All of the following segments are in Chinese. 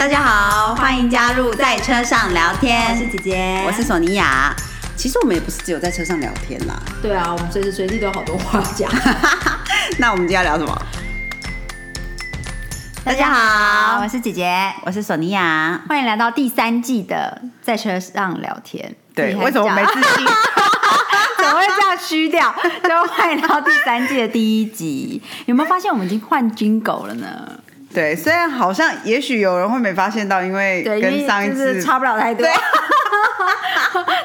大家好，欢迎加入在车上聊天。我是姐姐，我是索尼娅。其实我们也不是只有在车上聊天啦。对啊，我们随时随地都有好多话讲。那我们今天要聊什么？大家好，我是姐姐，我是索尼娅。欢迎来到第三季的在车上聊天。对，为什么没自信？怎么会这样虚掉？就欢迎到第三季的第一集。有没有发现我们已经换军狗了呢？对，虽然好像也许有人会没发现到，因为跟上一次差不了太多。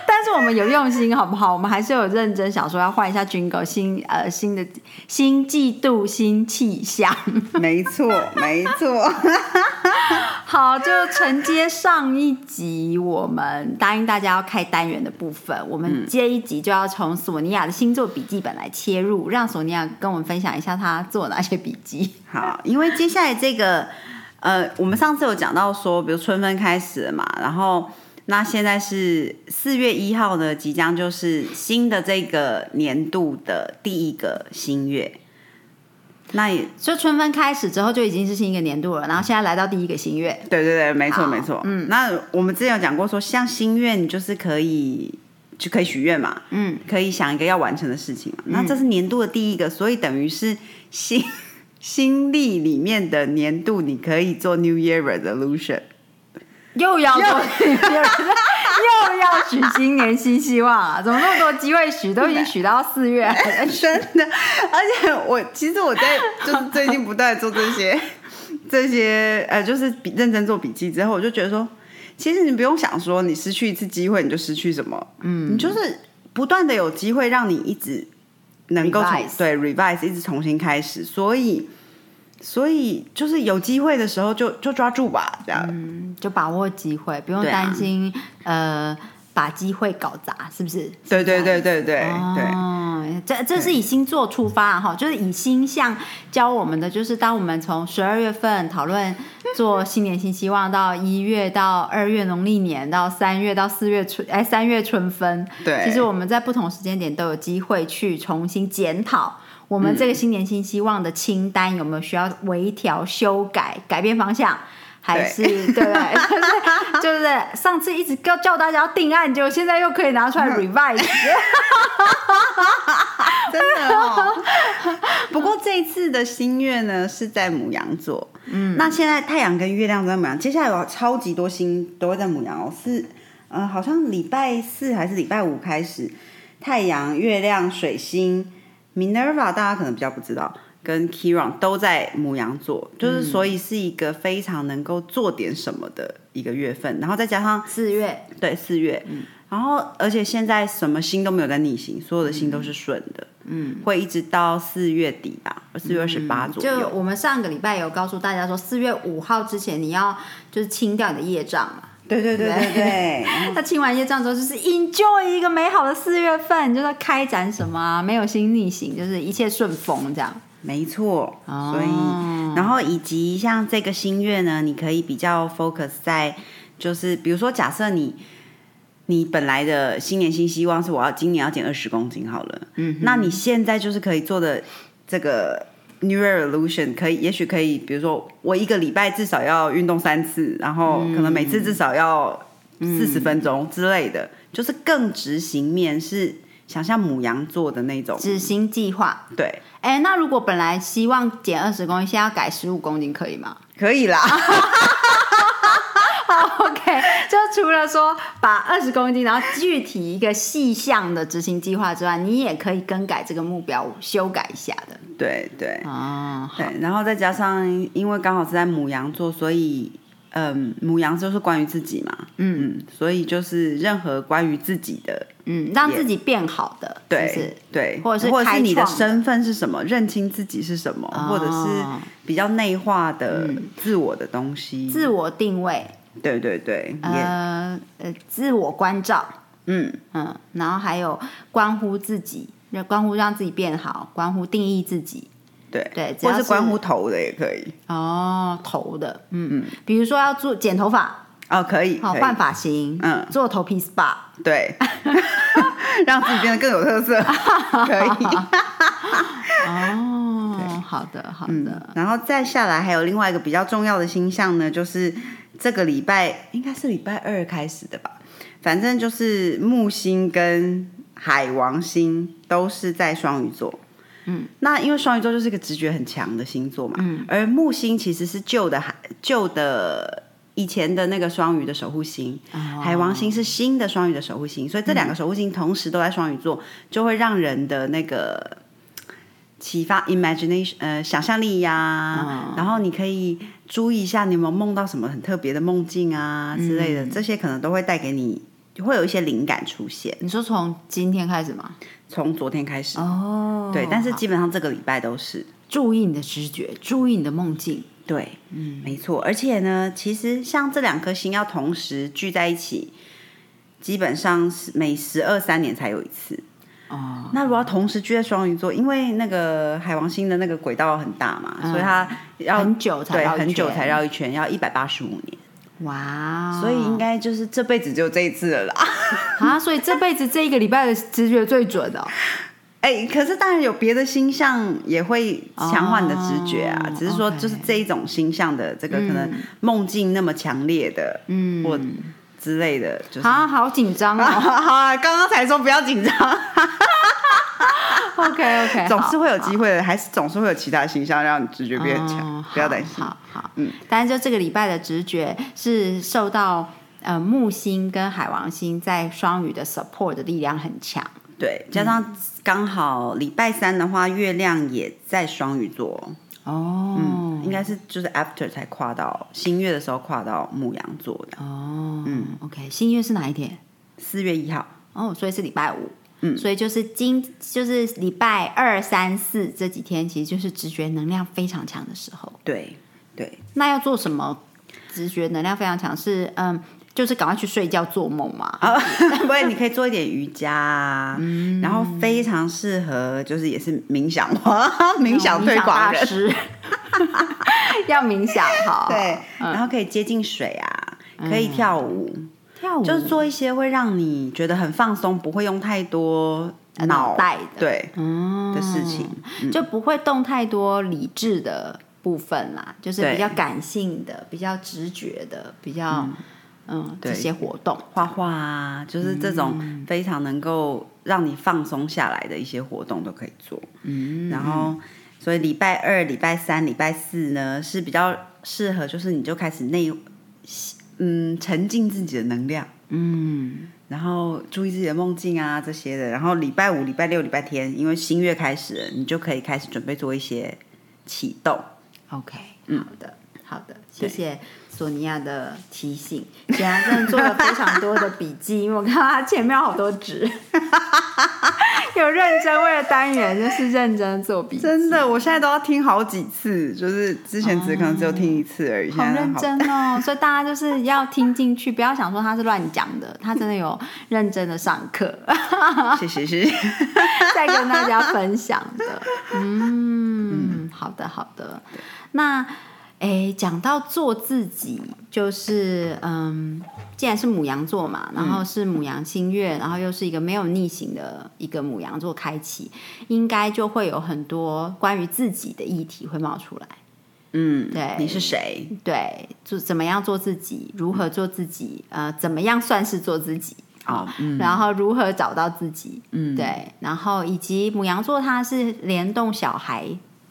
但是我们有用心，好不好？我们还是有认真想说要换一下军哥，新呃新的新季度新气象。没错，没错。好，就承接上一集，我们答应大家要开单元的部分，我们接一集就要从索尼娅的星座笔记本来切入，让索尼娅跟我们分享一下她做哪些笔记。好，因为接下来这个呃，我们上次有讲到说，比如春分开始了嘛，然后那现在是四月一号呢，即将就是新的这个年度的第一个新月。那也就春分开始之后就已经是新一个年度了，然后现在来到第一个新月。对对对，没错没错。嗯，那我们之前有讲过说，像新月你就是可以就可以许愿嘛，嗯，可以想一个要完成的事情嘛。那这是年度的第一个，所以等于是新新历里面的年度，你可以做 New Year Resolution。又要做，又要许今年新希望啊！怎么那么多机会许，都已经许到四月，真的。而且我其实我在就是最近不断做这些 这些呃，就是笔认真做笔记之后，我就觉得说，其实你不用想说你失去一次机会你就失去什么，嗯，你就是不断的有机会让你一直能够对 revise 一直重新开始，所以。所以就是有机会的时候就就抓住吧，这样，嗯，就把握机会，不用担心呃把机会搞砸，是不是？对对对对对对，这这是以星座出发哈，就是以星象教我们的，就是当我们从十二月份讨论做新年新希望，到一月到二月农历年，到三月到四月春哎三月春分，对，其实我们在不同时间点都有机会去重新检讨。我们这个新年新希望的清单有没有需要微调、修改、改变方向？还是对不对？就是上次一直叫叫大家要定案，就现在又可以拿出来 revise，真的哦。不过这一次的新月呢是在母羊座，嗯，那现在太阳跟月亮在母羊，接下来有超级多星都会在母羊哦。是，嗯，好像礼拜四还是礼拜五开始，太阳、月亮、水星。Minerva 大家可能比较不知道，跟 Kiron 都在母羊座，就是所以是一个非常能够做点什么的一个月份。然后再加上四月，对四月，然后而且现在什么星都没有在逆行，所有的星都是顺的，嗯，会一直到四月底吧，四月二十八左右。就我们上个礼拜有告诉大家说，四月五号之前你要就是清掉你的业障嘛。对对对对对，他清 完业障之后，就是 enjoy 一个美好的四月份，就是开展什么没有新逆行，就是一切顺风这样。没错，所以然后以及像这个新月呢，你可以比较 focus 在，就是比如说假设你你本来的新年新希望是我要今年要减二十公斤好了，嗯，那你现在就是可以做的这个。New Revolution 可以，也许可以，比如说我一个礼拜至少要运动三次，然后可能每次至少要四十分钟之类的，就是更执行面是想像母羊座的那种执行计划。对，哎，那如果本来希望减二十公斤，现在要改十五公斤，可以吗？可以啦。OK，就除了说把二十公斤，然后具体一个细项的执行计划之外，你也可以更改这个目标，修改一下的。对对。哦，对，然后再加上，因为刚好是在母羊座，所以嗯，母羊就是关于自己嘛，嗯，所以就是任何关于自己的，嗯，让自己变好的，对对，或者是或者是你的身份是什么，认清自己是什么，或者是比较内化的自我的东西，自我定位，对对对，呃呃，自我关照，嗯。嗯，然后还有关乎自己。关乎让自己变好，关乎定义自己，对对，或是关乎头的也可以。哦，头的，嗯。嗯，比如说要做剪头发。哦，可以，好换发型，嗯，做头皮 SPA，对，让自己变得更有特色，可以，哦，好的好的，然后再下来还有另外一个比较重要的星象呢，就是这个礼拜应该是礼拜二开始的吧，反正就是木星跟海王星都是在双鱼座。嗯，那因为双鱼座就是一个直觉很强的星座嘛，嗯，而木星其实是旧的海旧的以前的那个双鱼的守护星，海王星是新的双鱼的守护星，所以这两个守护星同时都在双鱼座，就会让人的那个启发 imagination 呃想象力呀，然后你可以注意一下你有没有梦到什么很特别的梦境啊之类的，这些可能都会带给你会有一些灵感出现。你说从今天开始吗？从昨天开始哦，对，但是基本上这个礼拜都是注意你的直觉，注意你的梦境。对，嗯，没错。而且呢，其实像这两颗星要同时聚在一起，基本上是每十二三年才有一次。哦，那如果要同时居在双鱼座，因为那个海王星的那个轨道很大嘛，所以它要很久才很久圈才绕一圈，要一百八十五年，哇，所以应该就是这辈子只有这一次了啦。啊，所以这辈子这一个礼拜的直觉最准哦。哎、可是当然有别的星象也会强化你的直觉啊，哦只是说就是这一种星象的这个可能梦境那么强烈的，嗯。或之类的，就是。啊，好紧张好哦。啊，刚刚才说不要紧张，OK OK，总是会有机会的，还是总是会有其他形象让你直觉变强，嗯不要担心。好好，嗯但是就这个礼拜的直觉是受到呃木星跟海王星在双鱼的 support 的力量很强。对，加上刚好礼拜三的话，月亮也在双鱼座，哦，嗯，应该是就是 after 才跨到新月的时候跨到牧羊座的，哦，嗯，OK，新月是哪一天？四月一号。哦，所以是礼拜五。嗯所以就是今就是礼拜二、三、四这几天，其实就是直觉能量非常强的时候。对对，那要做什么？直觉能量非常强是嗯，就是赶快去睡觉做梦嘛。啊，不会，你可以做一点瑜伽啊，嗯。然后非常适合，就是也是冥想哇，冥想推广师。要冥想好，对，嗯。然后可以接近水啊，可以跳舞，跳舞。就是做一些会让你觉得很放松，不会用太多脑袋的。对嗯。的事情，就不会动太多理智的部分啦，就是比较感性的、比较直觉的、比较嗯这对些活动。画画啊，就是这种非常能够让你放松下来的一些活动都可以做。嗯，然后，所以礼拜二、礼拜三、礼拜四呢是比较适合，就是你就开始内嗯沉浸自己的能量，嗯然后注意自己的梦境啊这些的。然后礼拜五、礼拜六、礼拜天，因为新月开始了，你就可以开始准备做一些启动。，OK，好的，好的，谢谢索尼娅的提醒。显然真的做了非常多的笔记，因为我看到他前面有好多纸，有认真为了单元就是认真做笔记，真的，我现在都要听好几次，就是之前只可能只有听一次而已，好认真哦，所以大家就是要听进去，不要想说他是乱讲的，他真的有认真的上课，谢谢谢谢。再跟大家分享的。嗯，好的好的。那诶，讲到做自己，就是嗯，既然是母羊座嘛，然后是母羊星月，然后又是一个没有逆行的一个母羊座开启，应该就会有很多关于自己的议题会冒出来。嗯，对你是谁？对，做怎么样做自己，如何做自己，呃，怎么样算是做自己，哦，嗯然后如何找到自己，嗯，对，然后以及母羊座它是联动小孩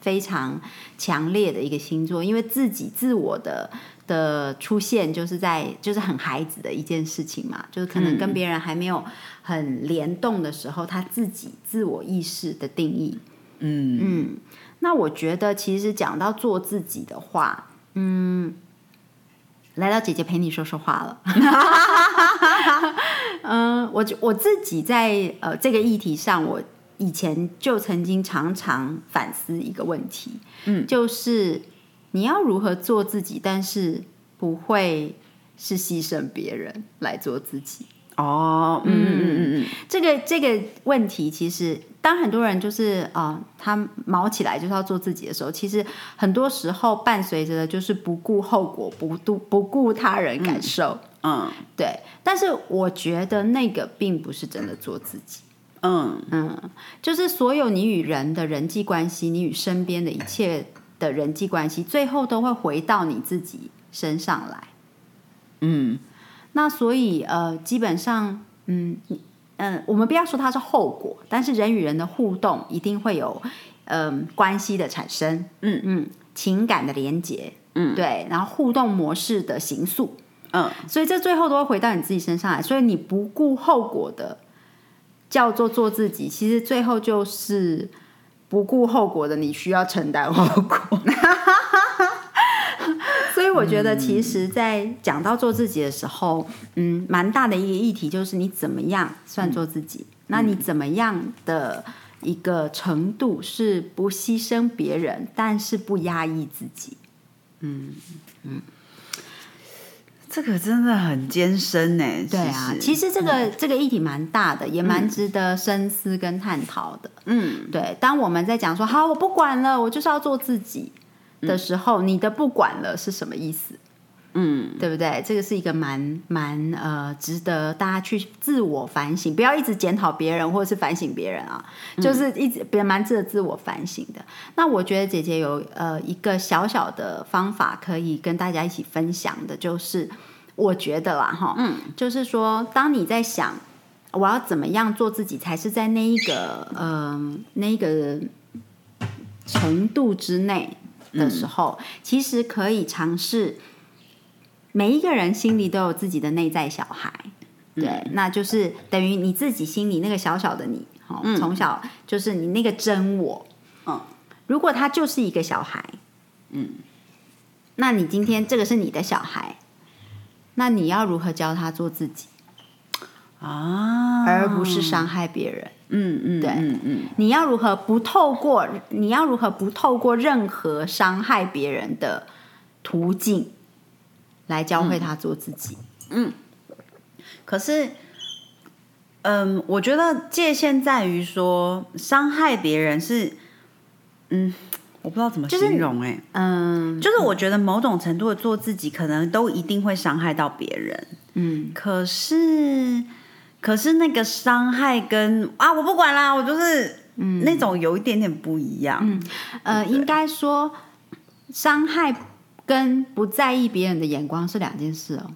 非常强烈的一个星座，因为自己自我的的出现就是在就是很孩子的一件事情嘛，就是可能跟别人还没有很联动的时候，他自己自我意识的定义，嗯。嗯，那我觉得其实讲到做自己的话，嗯，来到姐姐陪你说说话了。嗯，我我自己在呃这个议题上，我以前就曾经常常反思一个问题，嗯，就是你要如何做自己，但是不会是牺牲别人来做自己。哦，嗯嗯嗯嗯。嗯，这个这个问题，其实当很多人就是啊、呃他毛起来就是要做自己的时候，其实很多时候伴随着的就是不顾后果，不顾不顾他人感受，嗯对。但是我觉得那个并不是真的做自己，嗯嗯嗯，就是所有你与人的人际关系，你与身边的一切的人际关系，最后都会回到你自己身上来。嗯那所以呃，基本上，嗯嗯、呃，我们不要说它是后果，但是人与人的互动一定会有嗯、关系的产生，嗯嗯，情感的连结，嗯对，然后互动模式的形塑，嗯，所以这最后都会回到你自己身上来。所以你不顾后果的叫做做自己，其实最后就是不顾后果的，你需要承担后果。所以我觉得，其实，在讲到做自己的时候，嗯，蛮大的一个议题就是你怎么样算做自己？那你怎么样的一个程度是不牺牲别人，但是不压抑自己？这个真的很艰深呢。对啊，其其实这个、这个议题蛮大的，也蛮值得深思跟探讨的。嗯对，当我们在讲说“好，我不管了，我就是要做自己”的时候，你的“不管了”是什么意思？嗯对不对？这个是一个蛮蛮呃，值得大家去自我反省，不要一直检讨别人或者是反省别人啊，就是一直别蛮值得自我反省的。那我觉得姐姐有呃一个小小的方法可以跟大家一起分享的，就是我觉得啦哈，嗯，就是说当你在想我要怎么样做自己，才是在那一个呃那一个程度之内的时候，其实可以尝试。每一个人心里都有自己的内在小孩，对，那就是等于你自己心里那个小小的你，哦，从小就是你那个真我，嗯，如果他就是一个小孩，嗯，那你今天这个是你的小孩，那你要如何教他做自己，啊，而不是伤害别人？嗯嗯对。嗯嗯。你要如何不透过你要如何不透过任何伤害别人的途径来教会他做自己？嗯可是，嗯，我觉得界限在于说，伤害别人是，嗯，我不知道怎么形容哎、嗯就是我觉得某种程度的做自己，可能都一定会伤害到别人。嗯。可是，可是那个伤害跟啊，我不管啦，我就是，嗯，那种有一点点不一样。嗯呃，应该说，伤害跟不在意别人的眼光是两件事哦。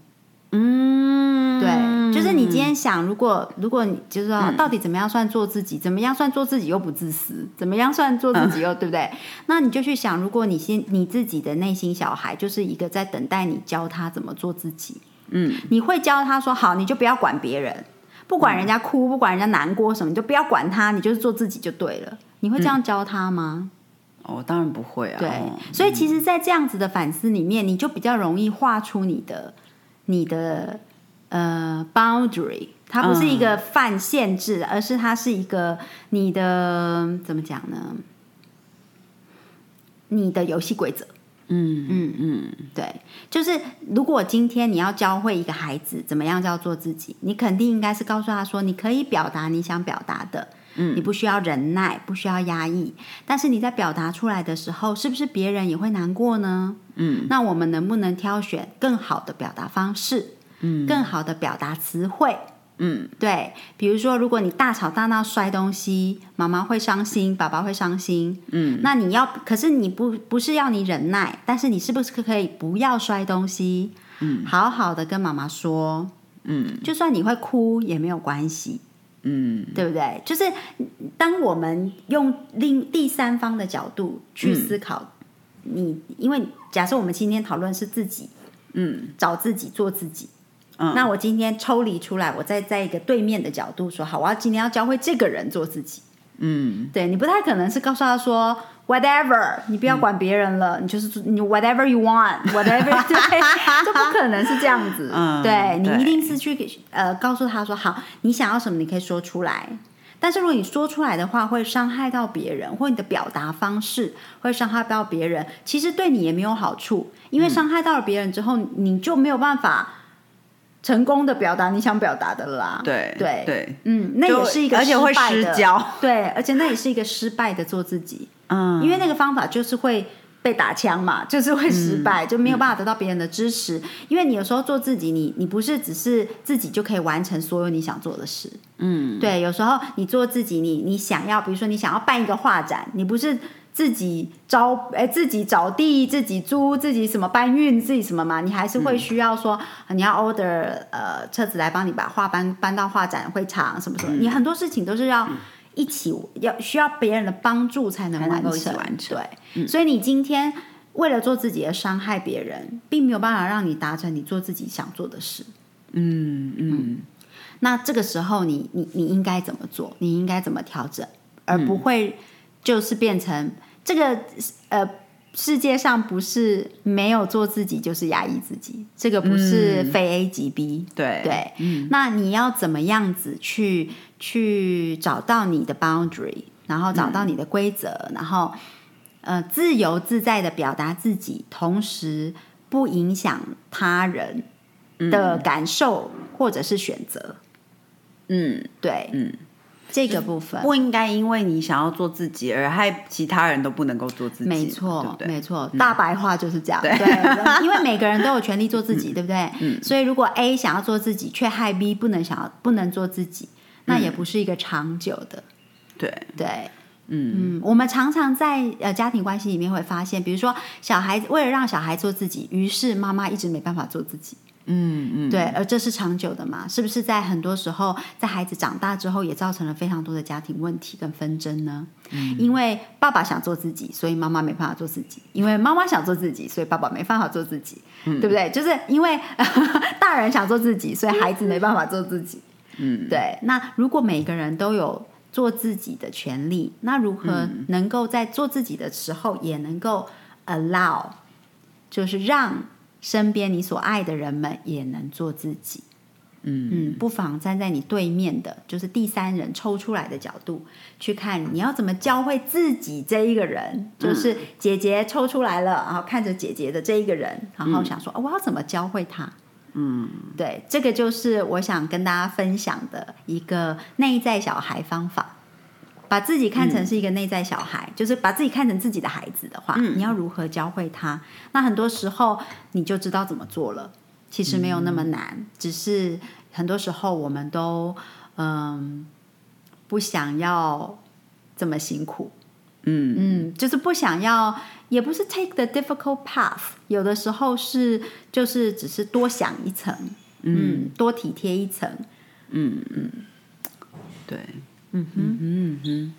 嗯，对，就是你今天想，如果如果你就是说，到底怎么样算做自己？怎么样算做自己又不自私？怎么样算做自己又、对不对？那你就去想，如果你先你自己的内心小孩就是一个在等待你教他怎么做自己，嗯，你会教他说好，你就不要管别人，不管人家哭，不管人家难过什么，你就不要管他，你就是做自己就对了。你会这样教他吗？哦，当然不会啊。对哦，所以其实，在这样子的反思里面，你就比较容易画出你的你的呃 boundary，它不是一个泛限制，而是它是一个你的怎么讲呢？你的游戏规则。嗯嗯嗯对，就是如果今天你要教会一个孩子怎么样叫做自己，你肯定应该是告诉他说，你可以表达你想表达的，嗯。你不需要忍耐，不需要压抑，但是你在表达出来的时候，是不是别人也会难过呢？嗯。那我们能不能挑选更好的表达方式，嗯。更好的表达词汇？嗯。对，比如说，如果你大吵大闹摔东西，妈妈会伤心，爸爸会伤心。嗯，那你要，可是你不不是要你忍耐，但是你是不是可以不要摔东西？嗯，好好的跟妈妈说，嗯。就算你会哭也没有关系，嗯对不对？就是当我们用另第三方的角度去思考，你因为假设我们今天讨论是自己嗯找自己做自己。嗯，那我今天抽离出来，我再在一个对面的角度说，好，我要今天要教会这个人做自己。嗯对你不太可能是告诉他说 whatever，你不要管别人了，你就是你 whatever you want，whatever，对，就不可能是这样子。嗯对你一定是去给呃告诉他说，好，你想要什么，你可以说出来。但是如果你说出来的话，会伤害到别人，或你的表达方式会伤害到别人，其实对你也没有好处，因为伤害到了别人之后，你就没有办法成功的表达你想表达的啦。对对对，嗯，那也是一个而且会失焦。对，而且那也是一个失败的做自己，嗯，因为那个方法就是会被打枪嘛，就是会失败，就没有办法得到别人的支持。因为你有时候做自己，你你不是只是自己就可以完成所有你想做的事。嗯对，有时候你做自己，你你想要，比如说你想要办一个画展，你不是。自己招哎自己找地，自己租，自己什么搬运，自己什么嘛，你还是会需要说、你要 order 呃车子来帮你把画搬搬到画展会场什么什么，你很多事情都是要一起、要需要别人的帮助才能完成对，所以你今天为了做自己而伤害别人，并没有办法让你达成你做自己想做的事。嗯嗯。那这个时候你，你你应该怎么做？你应该怎么调整，而不会就是变成这个呃，世界上不是没有做自己就是压抑自己，这个不是非 A 即 B，、对。对，那你要怎么样子去去找到你的 boundary，然后找到你的规则，然后呃自由自在的表达自己，同时不影响他人的感受或者是选择。嗯，对，嗯，这个部分。不应该因为你想要做自己而害其他人都不能够做自己，没对错？没错，大白话就是这样。对对，因为每个人都有权利做自己，对不对？所以如果 A 想要做自己，却害 B 不能想要不能做自己，那也不是一个长久的。对，对，嗯嗯，我们常常在呃家庭关系里面会发现，比如说小孩为了让小孩做自己，于是妈妈一直没办法做自己。嗯嗯，对，而这是长久的嘛？是不是在很多时候，在孩子长大之后，也造成了非常多的家庭问题跟纷争呢？因为爸爸想做自己，所以妈妈没办法做自己；因为妈妈想做自己，所以爸爸没办法做自己，对不对？就是因为 大人想做自己，所以孩子没办法做自己。嗯，对。那如果每个人都有做自己的权利，那如何能够在做自己的时候，也能够 allow，就是让身边你所爱的人们也能做自己？嗯嗯，不妨站在你对面的，就是第三人抽出来的角度去看，你要怎么教会自己这一个人，就是姐姐抽出来了，然后看着姐姐的这一个人，然后想说，哦我要怎么教会他？嗯，对，这个就是我想跟大家分享的一个内在小孩方法。把自己看成是一个内在小孩，就是把自己看成自己的孩子的话，你要如何教会他？那很多时候你就知道怎么做了。其实没有那么难，只是很多时候我们都嗯不想要这么辛苦，嗯。嗯，就是不想要，也不是 take the difficult path，有的时候是就是只是多想一层，嗯，多体贴一层，嗯，嗯。哼嗯哼。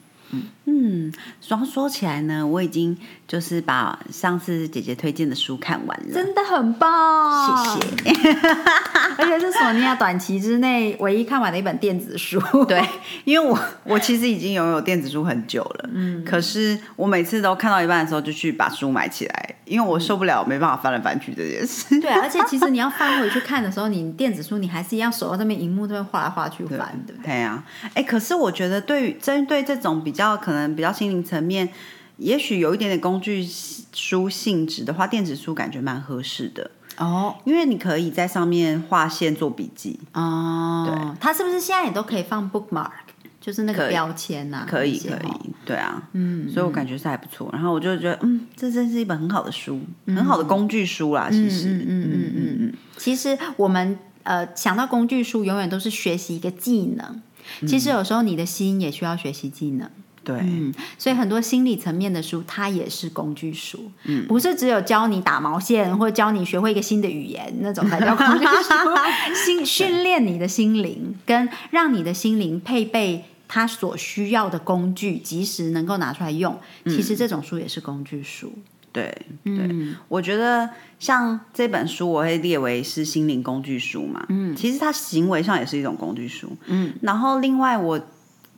嗯，然后说起来呢，我已经就是把上次姐姐推荐的书看完了，真的很棒，谢谢。而且是索尼娅短期之内唯一看完的一本电子书。对，因为我我其实已经拥有电子书很久了，嗯，可是我每次都看到一半的时候就去把书买起来，因为我受不了没办法翻来翻去这件事。对，而且其实你要翻回去看的时候，你电子书你还是一样手在那边荧幕这边画来画去翻，对不对？对呀、哎，可是我觉得对于针对这种比较可能比较心灵层面，也许有一点点工具书性质的话，电子书感觉蛮合适的，哦因为你可以在上面划线做笔记，哦，对，它是不是现在也都可以放 bookmark，就是那个标签呐、可以可以，对啊，嗯，所以我感觉是还不错。然后我就觉得，嗯，这真是一本很好的书，很好的工具书啦，其实，嗯嗯嗯嗯嗯。其实我们呃想到工具书，永远都是学习一个技能。其实有时候你的心也需要学习技能，对，嗯，所以很多心理层面的书，它也是工具书，嗯，不是只有教你打毛线或者教你学会一个新的语言那种才叫工具书，心训练你的心灵，跟让你的心灵配备它所需要的工具，及时能够拿出来用。其实这种书也是工具书，对对，我觉得像这本书，我会列为是心灵工具书嘛。嗯，其实它行为上也是一种工具书。嗯，然后另外我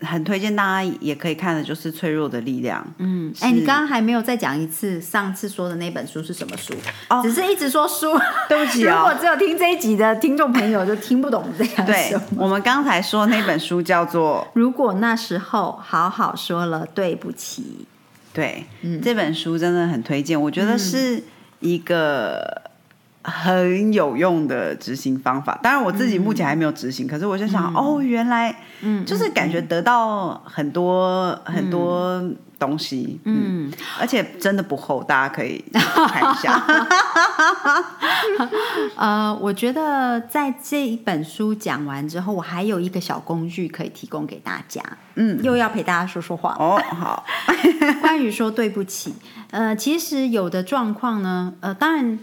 很推荐大家也可以看的就是《脆弱的力量》。嗯，哎、你刚刚还没有再讲一次上次说的那本书是什么书？哦只是一直说书。对不起 如果哦。只有听这一集的听众朋友就听不懂这样对。我们刚才说那本书叫做 如果那时候好好说了对不起，对，嗯这本书真的很推荐，我觉得是一个很有用的执行方法。当然，我自己目前还没有执行，可是我就想，哦，原来，嗯，就是感觉得到很多、很多东西，嗯，而且真的不厚，大家可以看一下。呃，我觉得在这一本书讲完之后，我还有一个小工具可以提供给大家。嗯，又要陪大家说说话哦。好，关于说对不起，呃，其实有的状况呢，呃，当然，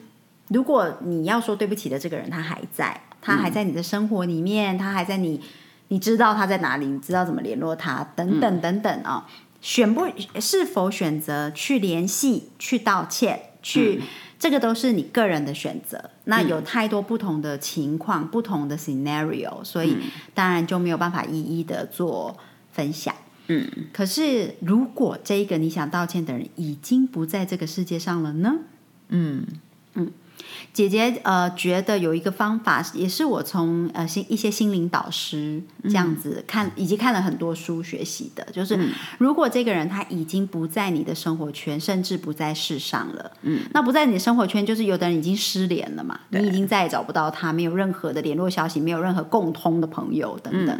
如果你要说对不起的这个人他还在，他还在你的生活里面，他还在你，你知道他在哪里，你知道怎么联络他，等等等等啊，选不是否选择去联系、去道歉、去。这个都是你个人的选择，那有太多不同的情况、不同的 scenario，所以当然就没有办法一一的做分享。嗯，可是如果这一个你想道歉的人已经不在这个世界上了呢？嗯嗯。姐姐呃，觉得有一个方法，也是我从呃心一些心灵导师这样子看，以及看了很多书学习的，就是如果这个人他已经不在你的生活圈，甚至不在世上了，嗯，那不在你的生活圈，就是有的人已经失联了嘛，你已经再也找不到他，没有任何的联络消息，没有任何共通的朋友等等，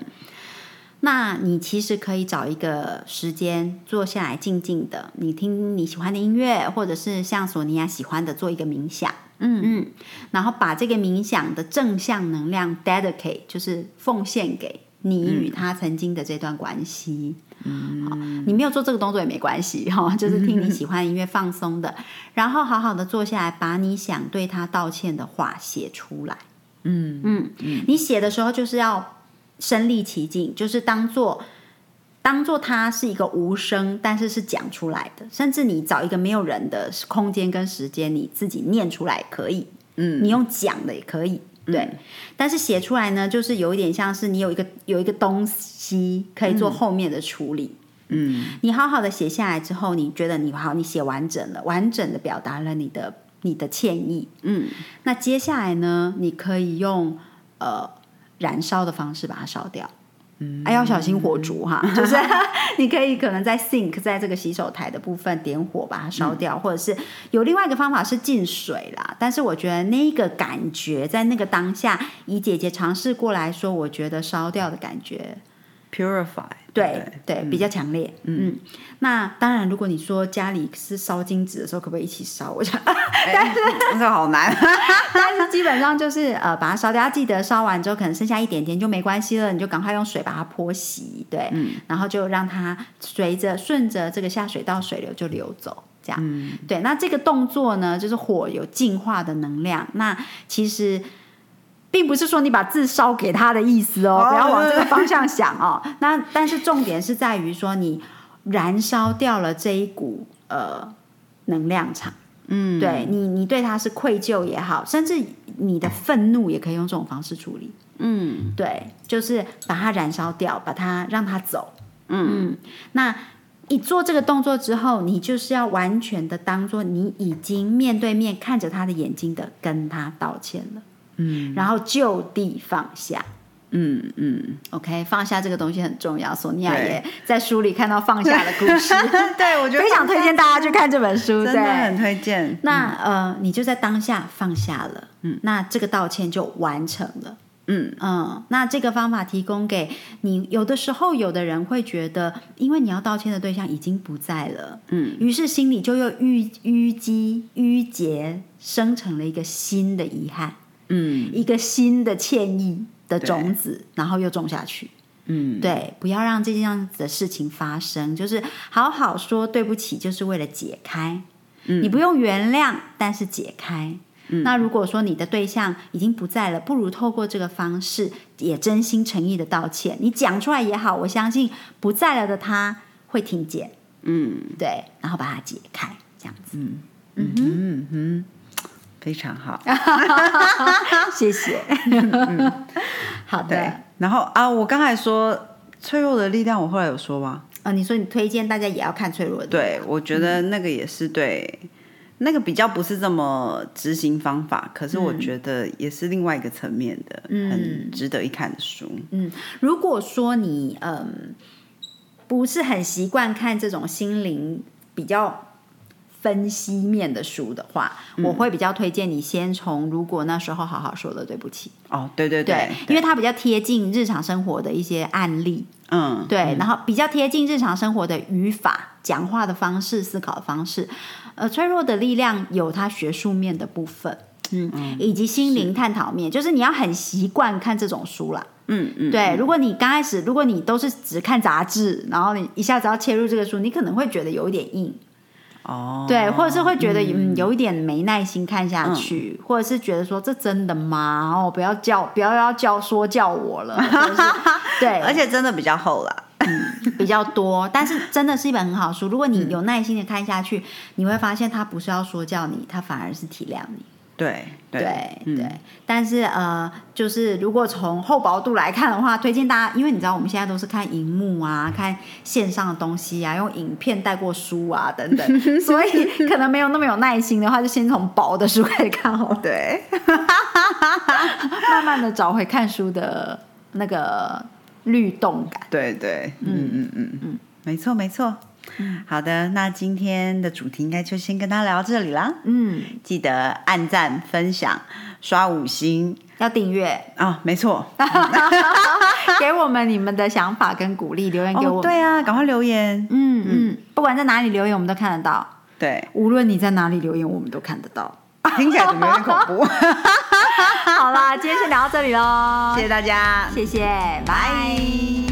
那你其实可以找一个时间坐下来，静静的，你听你喜欢的音乐，或者是像索尼娅喜欢的做一个冥想。嗯嗯，然后把这个冥想的正向能量 dedicate，就是奉献给你与他曾经的这段关系。嗯，你没有做这个动作也没关系 哈，就是听你喜欢音乐放松的，然后好好的坐下来，把你想对他道歉的话写出来。嗯嗯嗯，你写的时候就是要身临其境，就是当做。当做它是一个无声，但是是讲出来的，甚至你找一个没有人的空间跟时间，你自己念出来可以，嗯，你用讲的也可以，对。但是写出来呢，就是有一点像是你有一个有一个东西可以做后面的处理，嗯，你好好的写下来之后，你觉得你好，你写完整了，完整的表达了你的你的歉意，嗯，那接下来呢，你可以用呃燃烧的方式把它烧掉。还要小心火烛哈，就是 你可以可能在 sink 在这个洗手台的部分点火把它烧掉，或者是有另外一个方法是进水啦。但是我觉得那个感觉在那个当下，以姐姐尝试过来说，我觉得烧掉的感觉。Purify，对对，比较强烈。嗯，那当然，如果你说家里是烧金纸的时候，可不可以一起烧？我想，但是这个好难。但是基本上就是呃，把它烧掉。记得烧完之后，可能剩下一点点就没关系了，你就赶快用水把它泼洗。对，然后就让它随着顺着这个下水道水流就流走。这样，对。那这个动作呢，就是火有净化的能量。那其实。并不是说你把字烧给他的意思哦，不要往这个方向想哦。那但是重点是在于说，你燃烧掉了这一股呃能量场。嗯，对你，你对他是愧疚也好，甚至你的愤怒也可以用这种方式处理。嗯，对，就是把它燃烧掉，把它让它走。嗯，那你做这个动作之后，你就是要完全的当做你已经面对面看着他的眼睛的跟他道歉了。嗯，然后就地放下，嗯嗯，OK，放下这个东西很重要。索尼娅也在书里看到放下的故事，对我觉得 非常推荐大家去看这本书，真的很推荐。那呃，你就在当下放下了，嗯，那这个道歉就完成了，嗯。嗯。那这个方法提供给你，有的时候有的人会觉得，因为你要道歉的对象已经不在了，嗯，于是心里就又淤淤积淤结，生成了一个新的遗憾。嗯，一个新的歉意的种子，然后又种下去。嗯，对，不要让这样子的事情发生，就是好好说对不起，就是为了解开。嗯，你不用原谅，但是解开。嗯，那如果说你的对象已经不在了，不如透过这个方式，也真心诚意的道歉。你讲出来也好，我相信不在了的他会听见。嗯，对，然后把它解开，这样子。嗯嗯嗯嗯。非常好，谢谢。好的，然后啊，我刚才说脆弱的力量，我后来有说吗？啊，你说你推荐大家也要看脆弱的，对我觉得那个也是对，那个比较不是这么执行方法，可是我觉得也是另外一个层面的，很值得一看的书。嗯，如果说你嗯不是很习惯看这种心灵比较。分析面的书的话，我会比较推荐你先从如果那时候好好说的对不起，哦，对对对，因为它比较贴近日常生活的一些案例，嗯，对，然后比较贴近日常生活的语法、讲话的方式、思考的方式。呃，脆弱的力量有它学术面的部分，嗯，以及心灵探讨面，就是你要很习惯看这种书啦。嗯嗯，对，如果你刚开始，如果你都是只看杂志，然后你一下子要切入这个书，你可能会觉得有一点硬。哦，对，或者是会觉得嗯有一点没耐心看下去，或者是觉得说这真的吗？哦，不要叫，不要要叫说叫我了。对，而且真的比较厚了，比较多，但是真的是一本很好书。如果你有耐心的看下去，你会发现他不是要说教你，他反而是体谅你。对对对，但是呃，就是如果从厚薄度来看的话，推荐大家，因为你知道我们现在都是看荧幕啊，看线上的东西啊，用影片带过书啊等等，所以可能没有那么有耐心的话，就先从薄的书开始看好了。对，慢慢的找回看书的那个律动感。对对，嗯嗯嗯嗯，没错没错。好的，那今天的主题应该就先跟大家聊到这里啦。嗯，记得按赞、分享、刷五星，要订阅啊，没错，给我们你们的想法跟鼓励，留言给我。对啊，赶快留言。嗯嗯，不管在哪里留言，我们都看得到。对，无论你在哪里留言，我们都看得到。听起来怎么有点恐怖？好啦，今天先聊到这里喽，谢谢大家，谢谢，拜。